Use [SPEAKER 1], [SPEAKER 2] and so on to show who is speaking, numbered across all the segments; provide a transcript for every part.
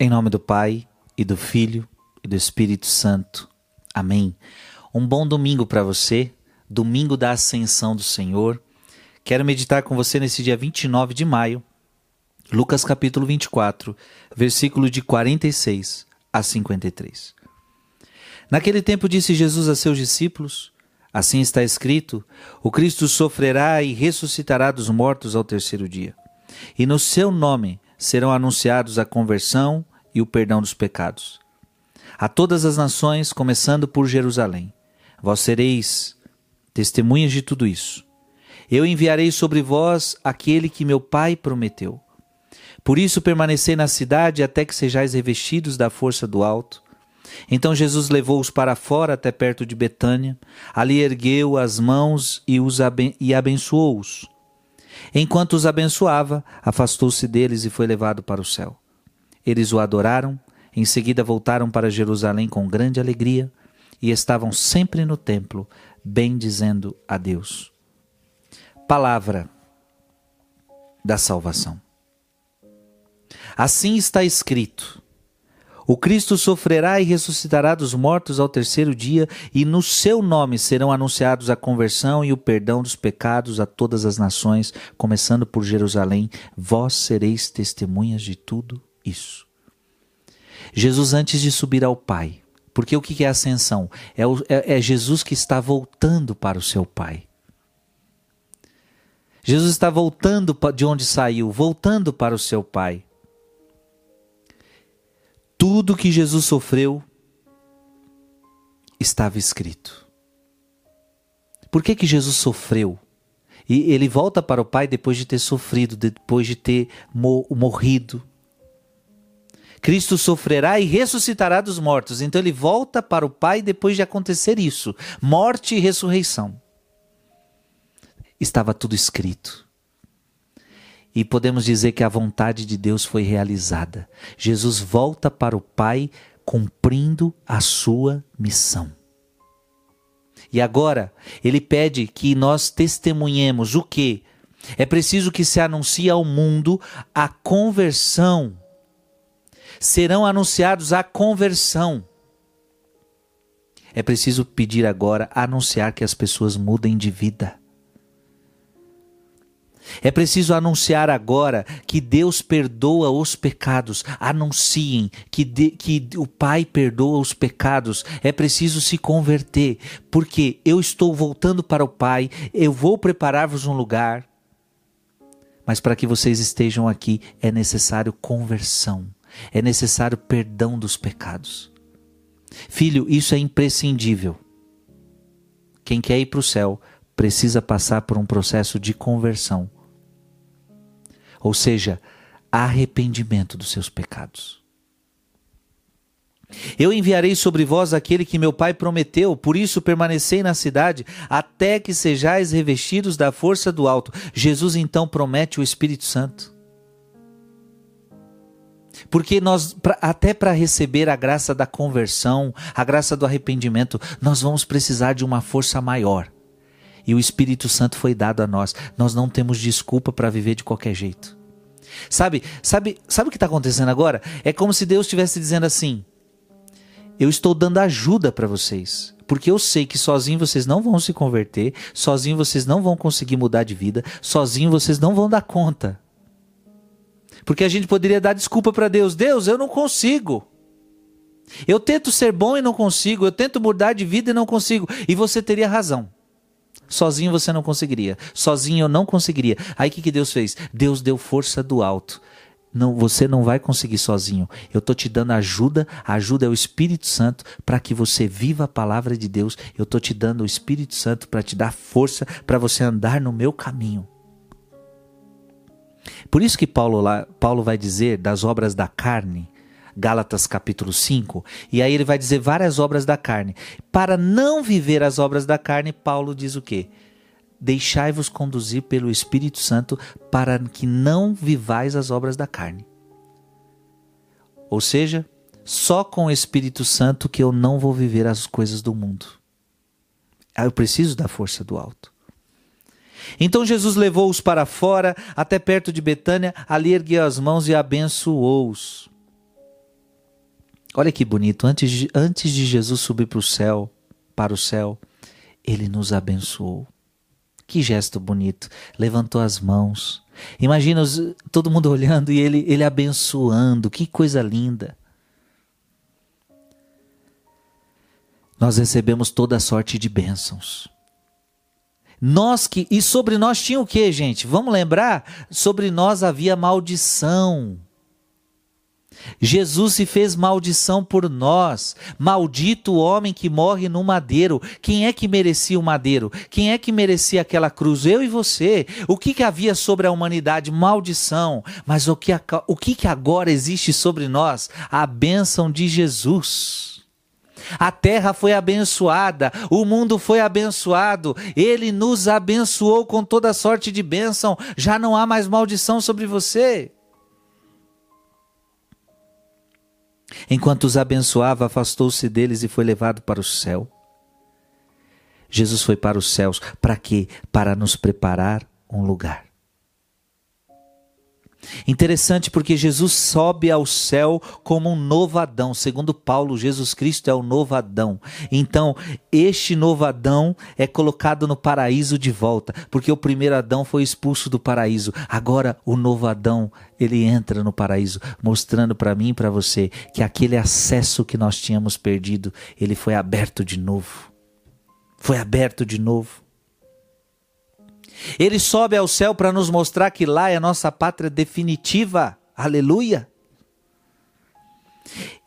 [SPEAKER 1] Em nome do Pai, e do Filho, e do Espírito Santo. Amém. Um bom domingo para você, domingo da Ascensão do Senhor. Quero meditar com você nesse dia 29 de maio, Lucas capítulo 24, versículo de 46 a 53. Naquele tempo disse Jesus a seus discípulos: Assim está escrito: O Cristo sofrerá e ressuscitará dos mortos ao terceiro dia. E no seu nome serão anunciados a conversão e o perdão dos pecados. A todas as nações, começando por Jerusalém, vós sereis testemunhas de tudo isso. Eu enviarei sobre vós aquele que meu Pai prometeu. Por isso permanecei na cidade até que sejais revestidos da força do alto. Então Jesus levou-os para fora até perto de Betânia. Ali ergueu as mãos e, os aben e abençoou-os. Enquanto os abençoava, afastou-se deles e foi levado para o céu. Eles o adoraram, em seguida voltaram para Jerusalém com grande alegria e estavam sempre no templo, bendizendo a Deus. Palavra da salvação. Assim está escrito: o Cristo sofrerá e ressuscitará dos mortos ao terceiro dia, e no seu nome serão anunciados a conversão e o perdão dos pecados a todas as nações, começando por Jerusalém. Vós sereis testemunhas de tudo isso. Jesus, antes de subir ao Pai, porque o que é ascensão? É, o, é, é Jesus que está voltando para o seu Pai. Jesus está voltando de onde saiu, voltando para o seu Pai. Tudo que Jesus sofreu estava escrito. Por que, que Jesus sofreu? E ele volta para o Pai depois de ter sofrido, depois de ter morrido. Cristo sofrerá e ressuscitará dos mortos. Então ele volta para o Pai depois de acontecer isso morte e ressurreição. Estava tudo escrito e podemos dizer que a vontade de Deus foi realizada. Jesus volta para o Pai cumprindo a sua missão. E agora, ele pede que nós testemunhemos o que? É preciso que se anuncie ao mundo a conversão. Serão anunciados a conversão. É preciso pedir agora, anunciar que as pessoas mudem de vida. É preciso anunciar agora que Deus perdoa os pecados. Anunciem que, de, que o Pai perdoa os pecados. É preciso se converter, porque eu estou voltando para o Pai, eu vou preparar-vos um lugar. Mas para que vocês estejam aqui é necessário conversão, é necessário perdão dos pecados. Filho, isso é imprescindível. Quem quer ir para o céu precisa passar por um processo de conversão ou seja, arrependimento dos seus pecados. Eu enviarei sobre vós aquele que meu pai prometeu, por isso permanecei na cidade, até que sejais revestidos da força do alto. Jesus então promete o Espírito Santo. Porque nós, até para receber a graça da conversão, a graça do arrependimento, nós vamos precisar de uma força maior. E o Espírito Santo foi dado a nós. Nós não temos desculpa para viver de qualquer jeito. Sabe, sabe, sabe o que está acontecendo agora? É como se Deus estivesse dizendo assim: Eu estou dando ajuda para vocês, porque eu sei que sozinho vocês não vão se converter, sozinho vocês não vão conseguir mudar de vida, sozinho vocês não vão dar conta. Porque a gente poderia dar desculpa para Deus: Deus, eu não consigo. Eu tento ser bom e não consigo, eu tento mudar de vida e não consigo. E você teria razão. Sozinho você não conseguiria. Sozinho eu não conseguiria. Aí o que, que Deus fez? Deus deu força do alto. Não, você não vai conseguir sozinho. Eu estou te dando ajuda. A ajuda é o Espírito Santo para que você viva a palavra de Deus. Eu estou te dando o Espírito Santo para te dar força para você andar no meu caminho. Por isso que Paulo, lá, Paulo vai dizer das obras da carne, Gálatas capítulo 5, e aí ele vai dizer várias obras da carne. Para não viver as obras da carne, Paulo diz o quê? Deixai-vos conduzir pelo Espírito Santo para que não vivais as obras da carne. Ou seja, só com o Espírito Santo que eu não vou viver as coisas do mundo. Ah, eu preciso da força do alto. Então Jesus levou-os para fora, até perto de Betânia, ali ergueu as mãos e abençoou-os. Olha que bonito, antes de, antes de Jesus subir para o céu, para o céu, ele nos abençoou. Que gesto bonito. Levantou as mãos. Imagina todo mundo olhando e ele, ele abençoando. Que coisa linda. Nós recebemos toda sorte de bênçãos. Nós que e sobre nós tinha o que, gente? Vamos lembrar? Sobre nós havia maldição. Jesus se fez maldição por nós. Maldito o homem que morre no madeiro. Quem é que merecia o madeiro? Quem é que merecia aquela cruz? Eu e você. O que, que havia sobre a humanidade? Maldição. Mas o que, o que, que agora existe sobre nós? A bênção de Jesus. A terra foi abençoada, o mundo foi abençoado, ele nos abençoou com toda sorte de bênção, já não há mais maldição sobre você. Enquanto os abençoava, afastou-se deles e foi levado para o céu. Jesus foi para os céus, para quê? Para nos preparar um lugar. Interessante porque Jesus sobe ao céu como um novo Adão. Segundo Paulo, Jesus Cristo é o novo Adão. Então, este novo Adão é colocado no paraíso de volta, porque o primeiro Adão foi expulso do paraíso. Agora, o novo Adão, ele entra no paraíso, mostrando para mim e para você que aquele acesso que nós tínhamos perdido, ele foi aberto de novo. Foi aberto de novo. Ele sobe ao céu para nos mostrar que lá é a nossa pátria definitiva. Aleluia!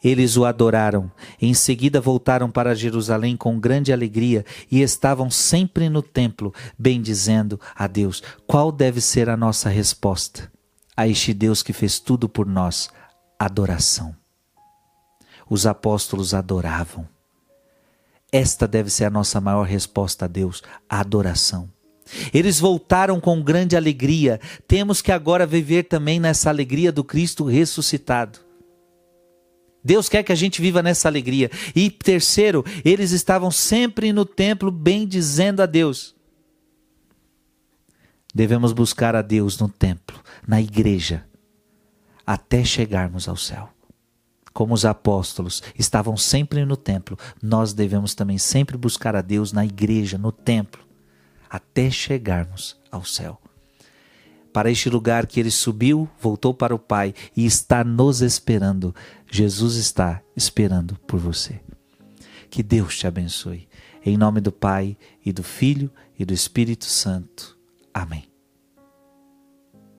[SPEAKER 1] Eles o adoraram. Em seguida voltaram para Jerusalém com grande alegria e estavam sempre no templo, bendizendo a Deus. Qual deve ser a nossa resposta a este Deus que fez tudo por nós? Adoração. Os apóstolos adoravam. Esta deve ser a nossa maior resposta a Deus: a adoração. Eles voltaram com grande alegria. Temos que agora viver também nessa alegria do Cristo ressuscitado. Deus quer que a gente viva nessa alegria. E terceiro, eles estavam sempre no templo bendizendo a Deus. Devemos buscar a Deus no templo, na igreja, até chegarmos ao céu. Como os apóstolos estavam sempre no templo, nós devemos também sempre buscar a Deus na igreja, no templo até chegarmos ao céu. Para este lugar que ele subiu, voltou para o Pai e está nos esperando. Jesus está esperando por você. Que Deus te abençoe. Em nome do Pai e do Filho e do Espírito Santo. Amém.